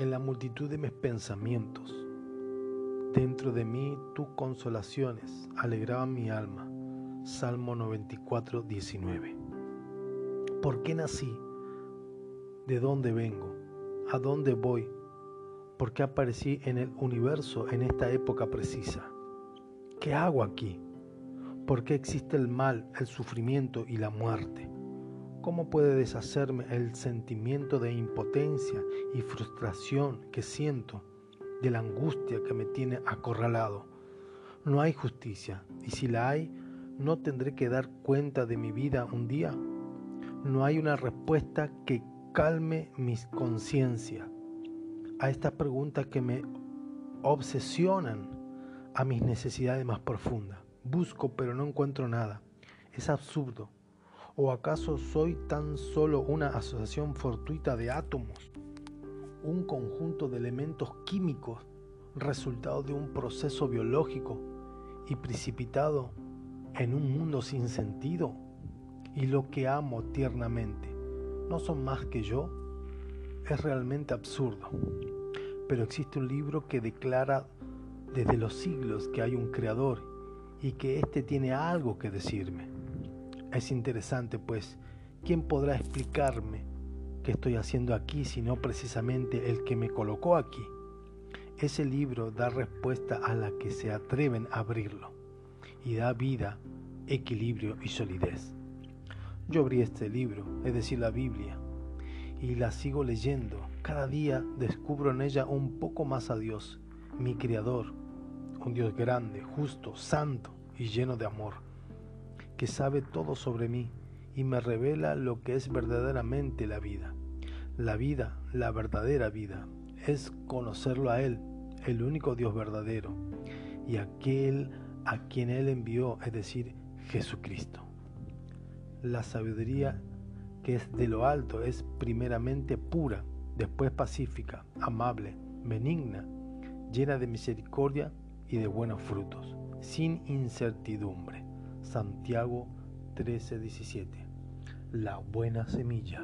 en la multitud de mis pensamientos. Dentro de mí tus consolaciones alegraban mi alma. Salmo 94, 19. ¿Por qué nací? ¿De dónde vengo? ¿A dónde voy? ¿Por qué aparecí en el universo en esta época precisa? ¿Qué hago aquí? ¿Por qué existe el mal, el sufrimiento y la muerte? ¿Cómo puede deshacerme el sentimiento de impotencia y frustración que siento, de la angustia que me tiene acorralado? No hay justicia, y si la hay, ¿no tendré que dar cuenta de mi vida un día? No hay una respuesta que calme mi conciencia a estas preguntas que me obsesionan a mis necesidades más profundas. Busco pero no encuentro nada. Es absurdo. ¿O acaso soy tan solo una asociación fortuita de átomos? Un conjunto de elementos químicos resultado de un proceso biológico y precipitado en un mundo sin sentido. Y lo que amo tiernamente no son más que yo. Es realmente absurdo. Pero existe un libro que declara desde los siglos que hay un creador y que éste tiene algo que decirme. Es interesante, pues, ¿quién podrá explicarme qué estoy haciendo aquí si no precisamente el que me colocó aquí? Ese libro da respuesta a la que se atreven a abrirlo y da vida, equilibrio y solidez. Yo abrí este libro, es decir, la Biblia, y la sigo leyendo. Cada día descubro en ella un poco más a Dios, mi Creador, un Dios grande, justo, santo y lleno de amor, que sabe todo sobre mí y me revela lo que es verdaderamente la vida. La vida, la verdadera vida, es conocerlo a Él, el único Dios verdadero, y aquel a quien Él envió, es decir, Jesucristo. La sabiduría que es de lo alto es primeramente pura, después pacífica, amable, benigna, llena de misericordia y de buenos frutos, sin incertidumbre. Santiago 13:17. La buena semilla.